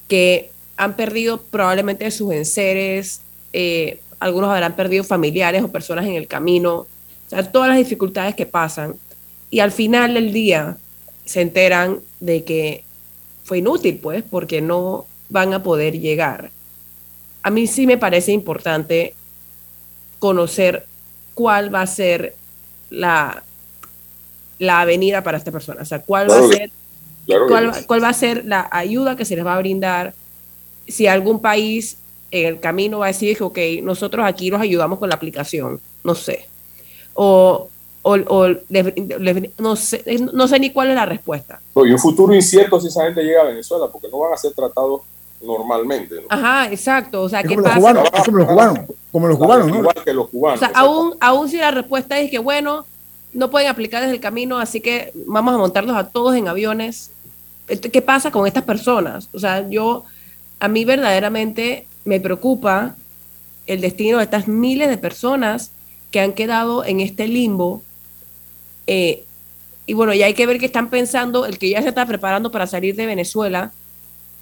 que han perdido probablemente sus enseres, eh, algunos habrán perdido familiares o personas en el camino, o todas las dificultades que pasan. Y al final del día se enteran de que fue inútil, pues, porque no van a poder llegar. A mí sí me parece importante conocer cuál va a ser la, la avenida para esta persona. O sea, cuál va a ser, cuál, va a ser la ayuda que se les va a brindar si algún país en el camino va a decir, ok, nosotros aquí los ayudamos con la aplicación, no sé. O, o, no, sé no sé ni cuál es la respuesta. y un futuro incierto si esa gente llega a Venezuela, porque no van a ser tratados normalmente. Ajá, exacto. O sea, ¿qué como, Los cubanos, como los cubanos, como los cubanos, ¿no? Igual que los cubanos. O sea, aún, aún si la respuesta es que, bueno, no pueden aplicar desde el camino, así que vamos a montarlos a todos en aviones. ¿Qué pasa con estas personas? O sea, yo, a mí verdaderamente me preocupa el destino de estas miles de personas que han quedado en este limbo. Eh, y bueno, ya hay que ver qué están pensando, el que ya se está preparando para salir de Venezuela,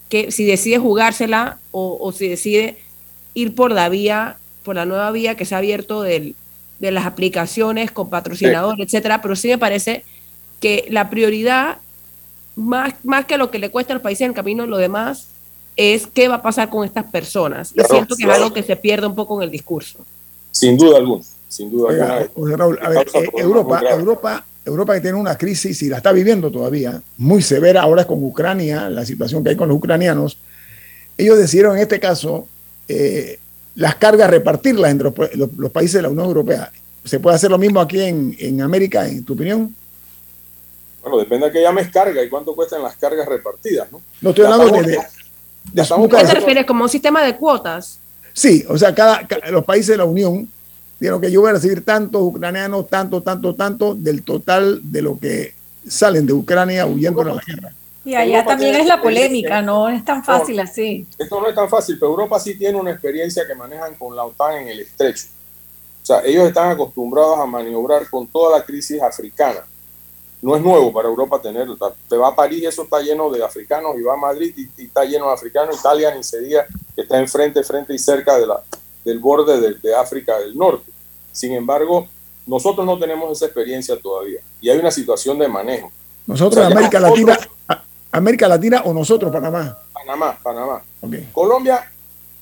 que si decide jugársela o, o si decide ir por la vía, por la nueva vía que se ha abierto del, de las aplicaciones con patrocinador, etcétera, pero sí me parece que la prioridad más, más que lo que le cuesta al país en el camino, lo demás es qué va a pasar con estas personas. Y siento que es algo que se pierde un poco en el discurso. Sin duda alguna, sin duda alguna. a ver, eh, Europa, Europa, Europa que tiene una crisis y la está viviendo todavía, muy severa ahora con Ucrania, la situación que hay con los ucranianos, ellos decidieron en este caso eh, las cargas repartirlas entre los, países de la Unión Europea. ¿Se puede hacer lo mismo aquí en, en América, en tu opinión? Bueno, depende de qué llames carga y cuánto cuestan las cargas repartidas, ¿no? No estoy hablando de, ¿Qué te refieres? ¿Como un sistema de cuotas? Sí, o sea, cada, los países de la Unión dijeron que yo voy a recibir tantos ucranianos, tanto, tanto, tanto, del total de lo que salen de Ucrania huyendo de la guerra. Y allá también es la polémica, no es tan fácil así. Esto no es tan fácil, pero Europa sí tiene una experiencia que manejan con la OTAN en el estrecho. O sea, ellos están acostumbrados a maniobrar con toda la crisis africana no es nuevo para Europa tenerlo. Te va a París, eso está lleno de africanos, y va a Madrid y, está lleno de africanos. Italia ni se diga que está enfrente, frente y cerca de la, del borde de, África del Norte. Sin embargo, nosotros no tenemos esa experiencia todavía y hay una situación de manejo. Nosotros, América Latina, América Latina o nosotros, Panamá. Panamá, Panamá. Colombia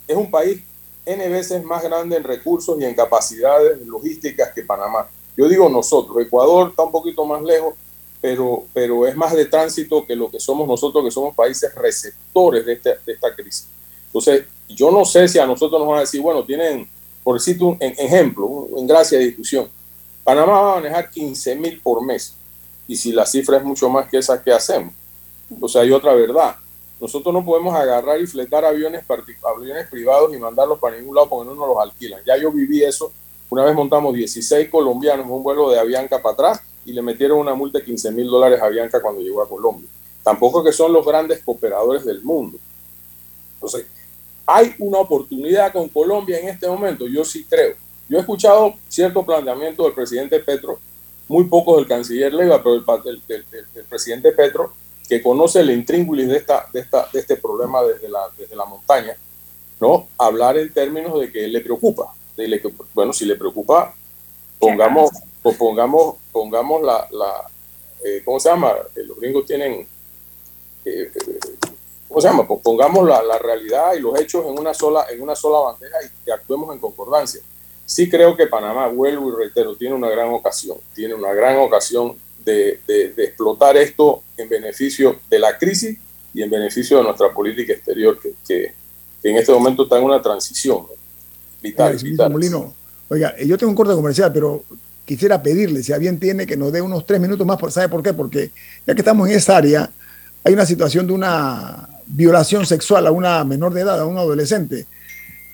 es un país N veces más grande en recursos y en capacidades logísticas que Panamá. Yo digo nosotros, Ecuador está un poquito más lejos, pero, pero es más de tránsito que lo que somos nosotros, que somos países receptores de, este, de esta crisis. Entonces, yo no sé si a nosotros nos van a decir, bueno, tienen, por decirte un ejemplo, en gracia de discusión, Panamá va a manejar 15 mil por mes. Y si la cifra es mucho más que esa, ¿qué hacemos? Sea, hay otra verdad. Nosotros no podemos agarrar y fletar aviones, aviones privados y mandarlos para ningún lado porque no nos los alquilan. Ya yo viví eso. Una vez montamos 16 colombianos en un vuelo de Avianca para atrás y le metieron una multa de 15 mil dólares a Bianca cuando llegó a Colombia. Tampoco que son los grandes cooperadores del mundo. Entonces, ¿hay una oportunidad con Colombia en este momento? Yo sí creo. Yo he escuchado cierto planteamiento del presidente Petro, muy poco del canciller Leiva, pero del, presidente Petro, que conoce el intríngulis de, esta, de, esta, de este problema desde la, desde la montaña, ¿no? Hablar en términos de que le preocupa. Bueno, si le preocupa, pongamos, pues pongamos, pongamos la, la eh, ¿cómo se llama? Eh, los gringos tienen, eh, ¿cómo se llama? Pues pongamos la, la, realidad y los hechos en una sola, en una sola bandeja y que actuemos en concordancia. Sí creo que Panamá, vuelvo y reitero, tiene una gran ocasión, tiene una gran ocasión de, de, explotar esto en beneficio de la crisis y en beneficio de nuestra política exterior, que, que, en este momento está en una transición vital. vital. oiga, yo tengo un corte comercial, pero quisiera pedirle, si a bien tiene, que nos dé unos tres minutos más. ¿Sabe por qué? Porque ya que estamos en esa área, hay una situación de una violación sexual a una menor de edad, a un adolescente.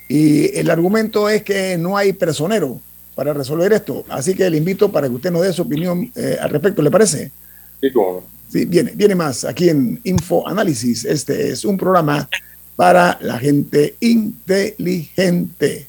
Y el argumento es que no hay personero para resolver esto. Así que le invito para que usted nos dé su opinión eh, al respecto, ¿le parece? Sí, cómo Sí, viene, viene más aquí en Info Análisis. Este es un programa para la gente inteligente.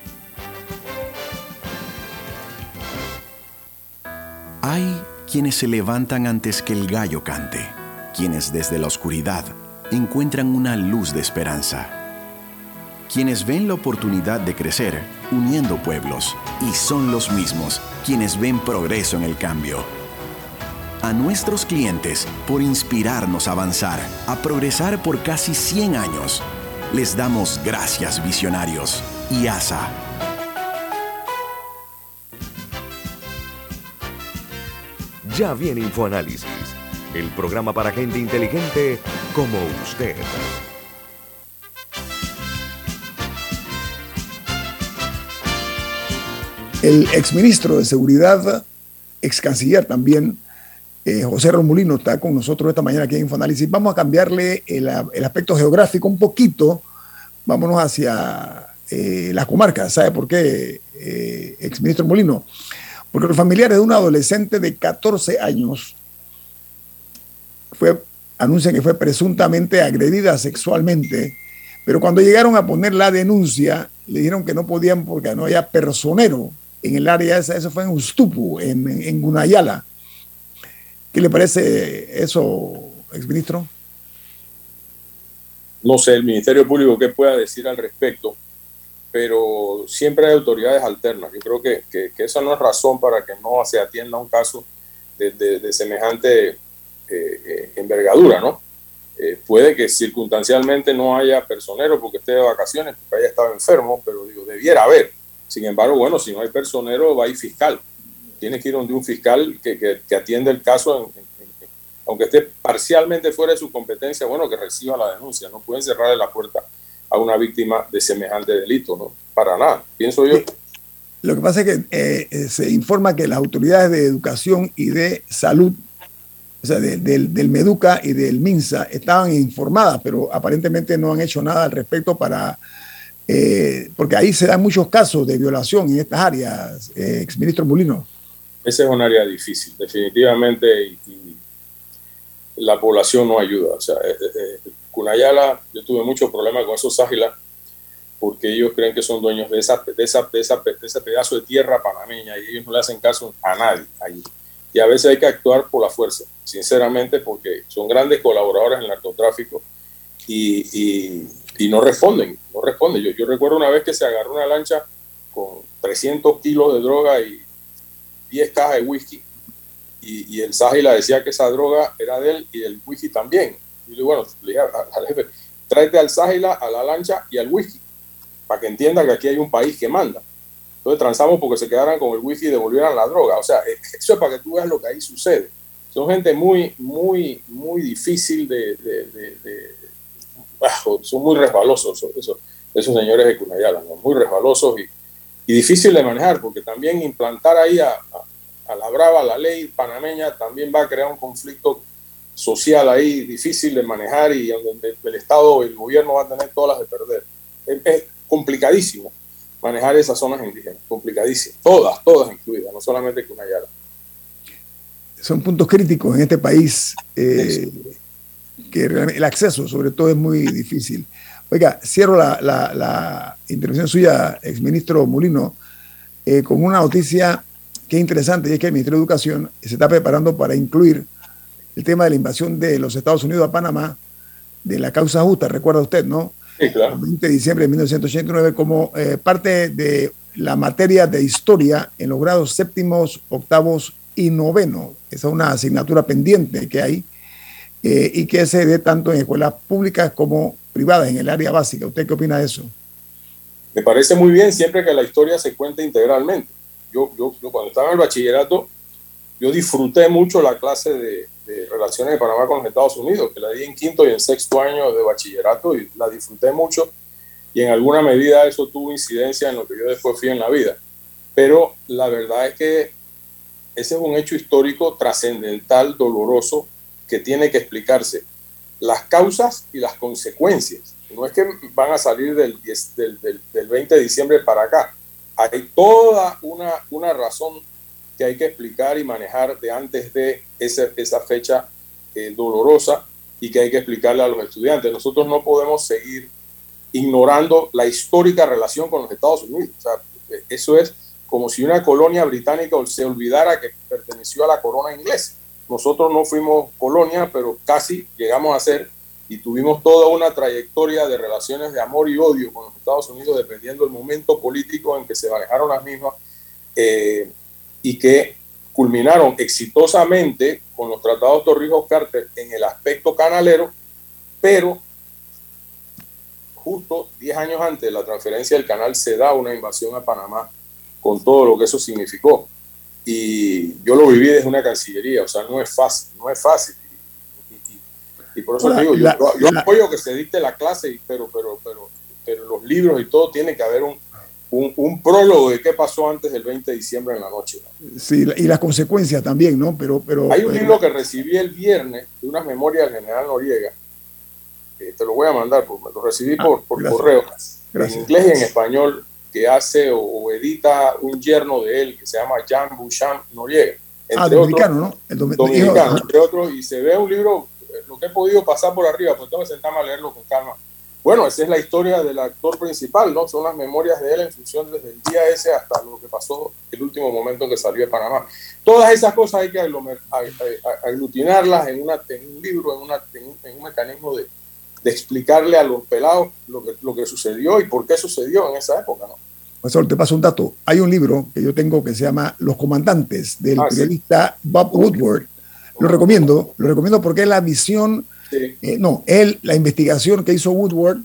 Hay quienes se levantan antes que el gallo cante, quienes desde la oscuridad encuentran una luz de esperanza, quienes ven la oportunidad de crecer uniendo pueblos y son los mismos quienes ven progreso en el cambio. A nuestros clientes por inspirarnos a avanzar, a progresar por casi 100 años, les damos gracias visionarios y ASA Ya viene InfoAnálisis, el programa para gente inteligente como usted. El exministro de Seguridad, ex canciller también, eh, José Romulino, está con nosotros esta mañana aquí en Infoanálisis. Vamos a cambiarle el, aspecto geográfico un poquito. Vámonos hacia eh, la comarca. ¿Sabe por qué, eh, exministro Molino? Porque los familiares de un adolescente de 14 años fue, anuncian que fue presuntamente agredida sexualmente, pero cuando llegaron a poner la denuncia, le dijeron que no podían porque no había personero en el área esa, eso fue en Ustupu, en, en Gunayala. ¿Qué le parece eso, exministro? No sé el Ministerio Público qué pueda decir al respecto, pero siempre hay autoridades alternas. Yo creo que, que, esa no es razón para que no se atienda un caso de, de, semejante eh, eh, envergadura, ¿no? Eh, puede que circunstancialmente no haya personero porque esté de vacaciones, porque haya estado enfermo, pero digo, debiera haber. Sin embargo, bueno, si no hay personero, va a ir fiscal. Tiene que ir donde un fiscal que, que, atiende el caso, aunque esté parcialmente fuera de su competencia, bueno, que reciba la denuncia. No pueden cerrarle la puerta a una víctima de semejante delito, ¿no? Para nada, pienso yo. Lo que pasa es que eh, eh, se informa que las autoridades de educación y de salud, o sea, del, del Meduca y del MINSA, estaban informadas, pero aparentemente no han hecho nada al respecto para eh, porque ahí se dan muchos casos de violación en estas áreas, eh, exministro Mulino. Esa es un área difícil, definitivamente, y, la población no ayuda. O sea, eh, Cunayala, yo tuve muchos problemas con esos ágilas, porque ellos creen que son dueños de, esa, de, esa, de, esa, de ese pedazo de tierra panameña y ellos no le hacen caso a nadie allí. Y a veces hay que actuar por la fuerza, sinceramente, porque son grandes colaboradores en el narcotráfico y, y no responden, no responden. Yo, yo recuerdo una vez que se agarró una lancha con 300 kilos de droga y 10 cajas de whisky y, y el Ságila decía que esa droga era de él y el whisky también. Y le bueno, le dije al jefe, tráete al Ságila, a la lancha y al whisky, para que entienda que aquí hay un país que manda. Entonces transamos porque se quedaran con el whisky y devolvieran la droga. O sea, e, eso es para que tú veas lo que ahí sucede. Son gente muy, muy, muy difícil de, de son muy resbalosos esos, esos señores de Cunayala, muy resbalosos y, y, difícil de manejar, porque también implantar ahí a, a, la brava la ley panameña también va a crear un conflicto social ahí difícil de manejar y donde el Estado, el gobierno va a tener todas las de perder. Es, complicadísimo manejar esas zonas indígenas, complicadísimo, todas, todas incluidas, no solamente Cunayala. Son puntos críticos en este país. Eh, que el acceso sobre todo es muy difícil. Oiga, cierro la, la, intervención suya, exministro Molino, eh, con una noticia que es interesante, y es que el Ministerio de Educación se está preparando para incluir el tema de la invasión de los Estados Unidos a Panamá, de la causa justa, recuerda usted, ¿no? Sí, claro. El 20 de diciembre de 1989, como eh, parte de la materia de historia en los grados séptimos, octavos y noveno. Esa es una asignatura pendiente que hay eh, y que se dé tanto en escuelas públicas como privadas en el área básica. ¿Usted qué opina de eso? Me parece muy bien siempre que la historia se cuente integralmente. Yo, yo, cuando estaba en el bachillerato, yo disfruté mucho la clase de, de, relaciones de Panamá con los Estados Unidos, que la di en quinto y en sexto año de bachillerato y la disfruté mucho y en alguna medida eso tuvo incidencia en lo que yo después fui en la vida. Pero la verdad es que ese es un hecho histórico trascendental, doloroso, que tiene que explicarse las causas y las consecuencias. No es que van a salir del, del, del, 20 de diciembre para acá. Hay toda una, una razón que hay que explicar y manejar de antes de esa, esa fecha eh, dolorosa y que hay que explicarle a los estudiantes. Nosotros no podemos seguir ignorando la histórica relación con los Estados Unidos. O sea, eso es como si una colonia británica se olvidara que perteneció a la corona inglesa. Nosotros no fuimos colonia, pero casi llegamos a ser y tuvimos toda una trayectoria de relaciones de amor y odio con los Estados Unidos, dependiendo del momento político en que se manejaron las mismas, eh, y que culminaron exitosamente con los tratados Torrijos-Carter en el aspecto canalero, pero justo 10 años antes de la transferencia del canal se da una invasión a Panamá con todo lo que eso significó. y yo lo viví desde una cancillería, o sea, no es fácil, no es fácil. Y, por eso digo, yo, apoyo que se dicte la clase, pero, pero, pero, pero los libros y todo tiene que haber un, un, prólogo de qué pasó antes del 20 de diciembre en la noche. Sí, y las consecuencias también, ¿no? Pero, pero, Hay un libro que recibí el viernes de unas memorias del general Noriega, te lo voy a mandar, porque lo recibí ah, por, por correo, en inglés y en español, que hace o, edita un yerno de él que se llama Jean Boucham Noriega. ah, dominicano, ¿no? El dominicano, entre otros, y se ve un libro, eh, lo que he podido pasar por arriba, pues tengo que sentarme a leerlo con calma bueno, esa es la historia del actor principal, ¿no? Son las memorias de él en función desde el día ese hasta lo que pasó el último momento en que salió de Panamá. Todas esas cosas hay que aglutinarlas en, una, un libro, en, una, en, un mecanismo de, explicarle a los pelados lo que, lo que sucedió y por qué sucedió en esa época, ¿no? Profesor, te paso un dato. Hay un libro que yo tengo que se llama Los Comandantes, del ah, periodista Bob Woodward. Lo recomiendo, lo recomiendo porque es la visión eh, no, él, la investigación que hizo Woodward,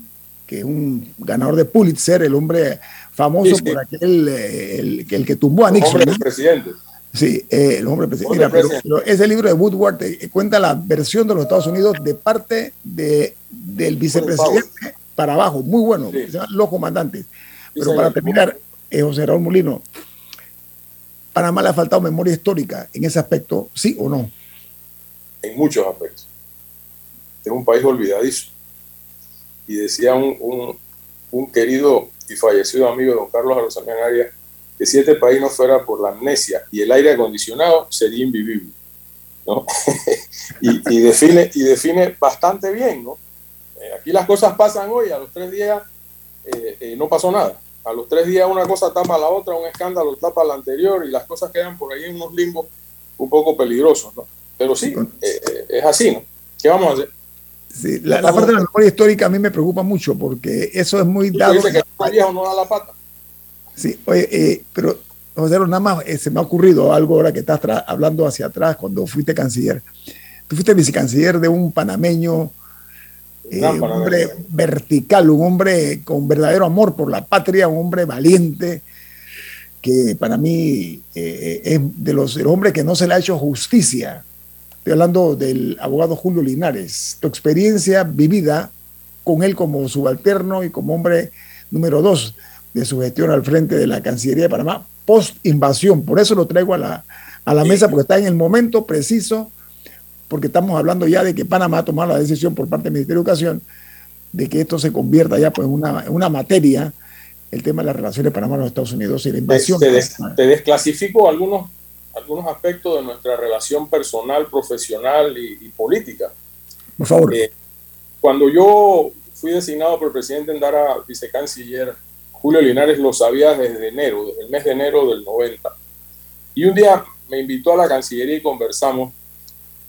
que es un ganador de Pulitzer, el hombre famoso por aquel, eh, el, el, que tumbó a Nixon. El presidente. Sí, eh, el hombre presidente. ese libro de Woodward cuenta la versión de los Estados Unidos de parte de, del vicepresidente para abajo, muy bueno, los comandantes. Pero para terminar, José Raúl Molino, Panamá le ha faltado memoria histórica en ese aspecto, ¿sí o no? En muchos aspectos es un país olvidadizo. Y decía un, un, querido y fallecido amigo, don Carlos Arozamian Arias, que si este país no fuera por la amnesia y el aire acondicionado, sería invivible. ¿no? y, define, y define bastante bien. ¿no? Eh, aquí las cosas pasan hoy, a los tres días eh, eh, no pasó nada. A los tres días una cosa tapa la otra, un escándalo tapa la anterior y las cosas quedan por ahí en unos limbos un poco peligrosos. ¿no? Pero sí, es así. ¿no? ¿Qué vamos a hacer? Sí, la, parte de la memoria histórica a mí me preocupa mucho porque eso es muy dado. Dice que no da la pata. Sí, oye, eh, pero José, nada más eh, se me ha ocurrido algo ahora que estás hablando hacia atrás cuando fuiste canciller. Tú fuiste vicecanciller de un panameño, eh, un hombre vertical, un hombre con verdadero amor por la patria, un hombre valiente, que para mí es de los hombres que no se le ha hecho justicia Estoy hablando del abogado Julio Linares, tu experiencia vivida con él como subalterno y como hombre número dos de su gestión al frente de la Cancillería de Panamá, post invasión. Por eso lo traigo a la, a la mesa, porque está en el momento preciso, porque estamos hablando ya de que Panamá ha tomado la decisión por parte del Ministerio de Educación de que esto se convierta ya pues, en, una, una materia, el tema de las relaciones de Panamá con los Estados Unidos y la invasión. Te, te desclasifico algunos algunos aspectos de nuestra relación personal, profesional y, política. Por favor. Eh, cuando yo fui designado por el presidente Endara vicecanciller, Julio Linares lo sabía desde enero, desde el mes de enero del 90. Y un día me invitó a la Cancillería y conversamos,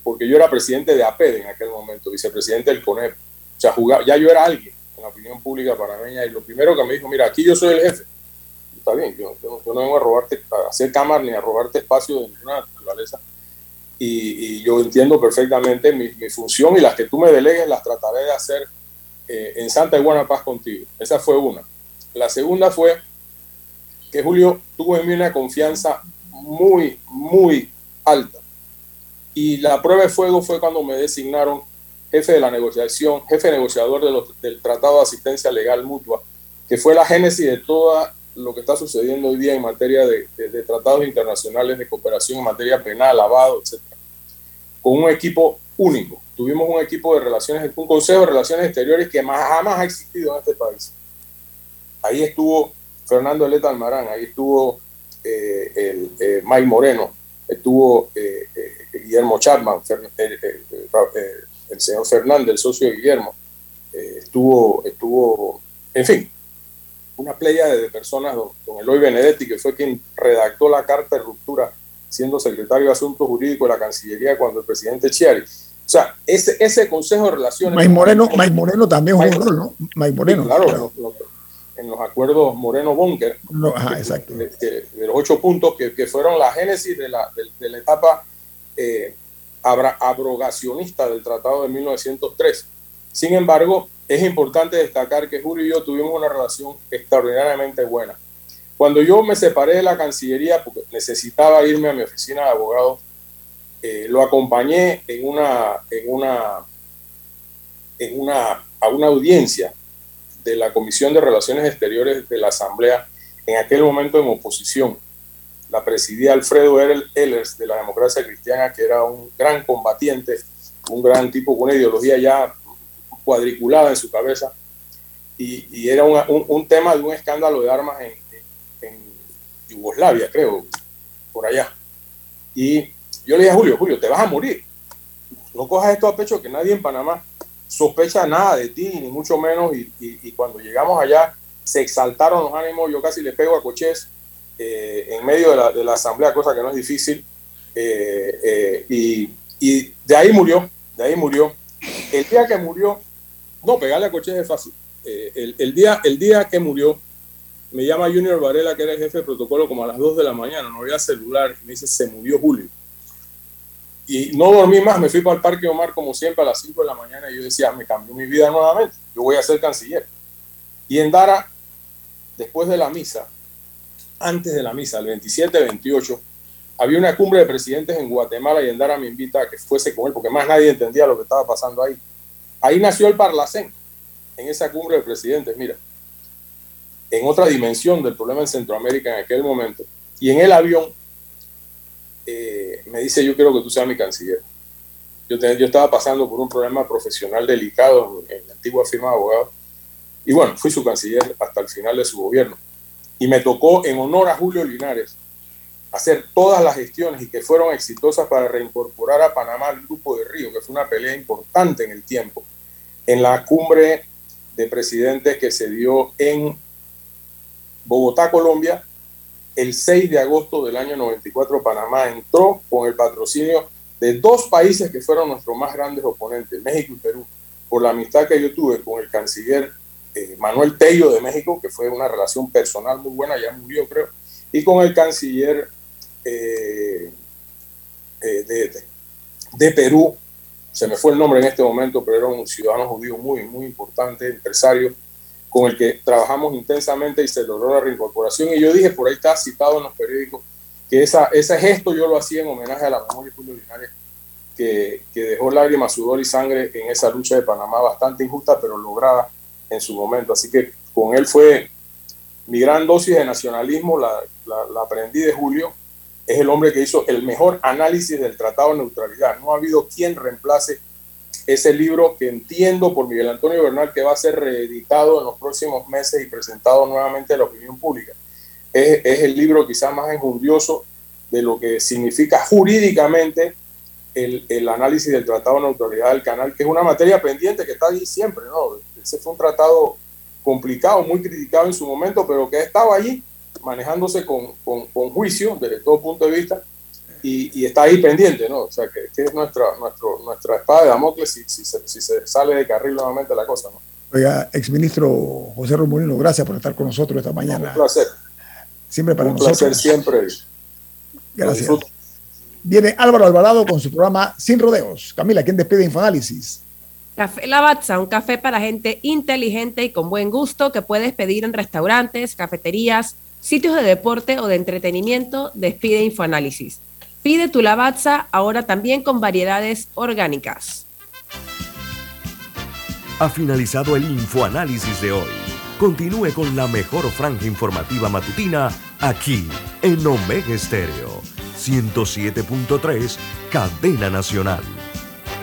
porque yo era presidente de APED en aquel momento, vicepresidente del CONEP. O sea, ya yo era alguien en la opinión pública panameña y lo primero que me dijo, mira, aquí yo soy el jefe está bien, yo, no vengo a robarte, a hacer cámara ni a robarte espacio de ninguna naturaleza. Y, yo entiendo perfectamente mi, función y las que tú me delegues las trataré de hacer eh, en santa y buena paz contigo. Esa fue una. La segunda fue que Julio tuvo en mí una confianza muy, muy alta. Y la prueba de fuego fue cuando me designaron jefe de la negociación, jefe negociador de los, del Tratado de Asistencia Legal Mutua, que fue la génesis de toda lo que está sucediendo hoy día en materia de, tratados internacionales de cooperación en materia penal, lavado, etc. Con un equipo único. Tuvimos un equipo de relaciones, un consejo de relaciones exteriores que jamás ha existido en este país. Ahí estuvo Fernando Eleta Almarán, ahí estuvo eh, el, eh, Mike Moreno, estuvo eh, Guillermo Chapman, el señor Fernández, el socio de Guillermo, estuvo, estuvo, en fin, una playa de personas, don, Eloy Benedetti, que fue quien redactó la carta de ruptura siendo secretario de Asuntos Jurídicos de la Cancillería cuando el presidente Chiari. O sea, ese, ese Consejo de Relaciones... Mike Moreno, Moreno también jugó un rol, ¿no? Moreno. claro, En, los, acuerdos Moreno-Bunker, no, exacto. De, los ocho puntos que, que, fueron la génesis de la, de, la etapa eh, abrogacionista del Tratado de 1903. Sin embargo, es importante destacar que Julio y yo tuvimos una relación extraordinariamente buena. Cuando yo me separé de la Cancillería porque necesitaba irme a mi oficina de abogado, eh, lo acompañé en una, en una, en una, a una audiencia de la Comisión de Relaciones Exteriores de la Asamblea, en aquel momento en oposición. La presidía Alfredo Ehlers de la democracia cristiana, que era un gran combatiente, un gran tipo con una ideología ya cuadriculada en su cabeza, y, era un, tema de un escándalo de armas en, Yugoslavia, creo, por allá. Y yo le dije a Julio, Julio, te vas a morir. No cojas esto a pecho que nadie en Panamá sospecha nada de ti, ni mucho menos. Y, cuando llegamos allá, se exaltaron los ánimos. Yo casi le pego a Cochés eh, en medio de la, asamblea, cosa que no es difícil. Eh, eh, y, y, de ahí murió, de ahí murió. El día que murió, no, pegarle a Cochés es fácil. el, el, día, el día que murió, me llama Junior Varela, que era el jefe de protocolo, como a las 2 de la mañana, no había celular, y me dice, se murió Julio. Y no dormí más, me fui para el Parque Omar como siempre a las 5 de la mañana y yo decía, me cambió mi vida nuevamente, yo voy a ser canciller. Y en Dara, después de la misa, antes de la misa, el 27-28, había una cumbre de presidentes en Guatemala y en Dara me invita a que fuese con él, porque más nadie entendía lo que estaba pasando ahí. Ahí nació el Parlacén, en esa cumbre de presidentes, mira en otra dimensión del problema en Centroamérica en aquel momento. Y en el avión eh, me dice, yo quiero que tú seas mi canciller. Yo, estaba pasando por un problema profesional delicado en, la antigua firma de abogados. Y bueno, fui su canciller hasta el final de su gobierno. Y me tocó, en honor a Julio Linares, hacer todas las gestiones y que fueron exitosas para reincorporar a Panamá al Grupo de Río, que fue una pelea importante en el tiempo, en la cumbre de presidentes que se dio en Bogotá, Colombia, el 6 de agosto del año 94, Panamá entró con el patrocinio de dos países que fueron nuestros más grandes oponentes, México y Perú, por la amistad que yo tuve con el canciller eh, Manuel Tello de México, que fue una relación personal muy buena, ya murió creo, y con el canciller eh, eh, de, de Perú, se me fue el nombre en este momento, pero era un ciudadano judío muy, muy importante, empresario, con el que trabajamos intensamente y se logró la reincorporación. Y yo dije, por ahí está citado en los periódicos, que esa, ese gesto yo lo hacía en homenaje a la memoria de que, que dejó lágrimas, sudor y sangre en esa lucha de Panamá bastante injusta, pero lograda en su momento. Así que con él fue mi gran dosis de nacionalismo, la, la aprendí de Julio. Es el hombre que hizo el mejor análisis del Tratado de Neutralidad. No ha habido quien reemplace ese libro que entiendo por Miguel Antonio Bernal que va a ser reeditado en los próximos meses y presentado nuevamente a la opinión pública. Es, es el libro quizás más enjundioso de lo que significa jurídicamente el, el, análisis del Tratado de Neutralidad del Canal, que es una materia pendiente que está ahí siempre, ¿no? Ese fue un tratado complicado, muy criticado en su momento, pero que ha estado allí manejándose con, con, con juicio desde todo punto de vista y, está ahí pendiente, ¿no? O sea, que, es nuestra, nuestro, nuestra espada de Damocles si, si, se, si, se, sale de carril nuevamente la cosa, ¿no? Oiga, exministro José Romulino, gracias por estar con nosotros esta mañana. Un placer. Siempre para Un nosotros. placer siempre. Gracias. Viene Álvaro Alvarado con su programa Sin Rodeos. Camila, ¿quién despide Infoanálisis? Café Lavazza, un café para gente inteligente y con buen gusto que puedes pedir en restaurantes, cafeterías, sitios de deporte o de entretenimiento. Despide Infoanálisis. Pide tu lavazza ahora también con variedades orgánicas. Ha finalizado el infoanálisis de hoy. Continúe con la mejor franja informativa matutina aquí en Omega Estéreo 107.3, Cadena Nacional.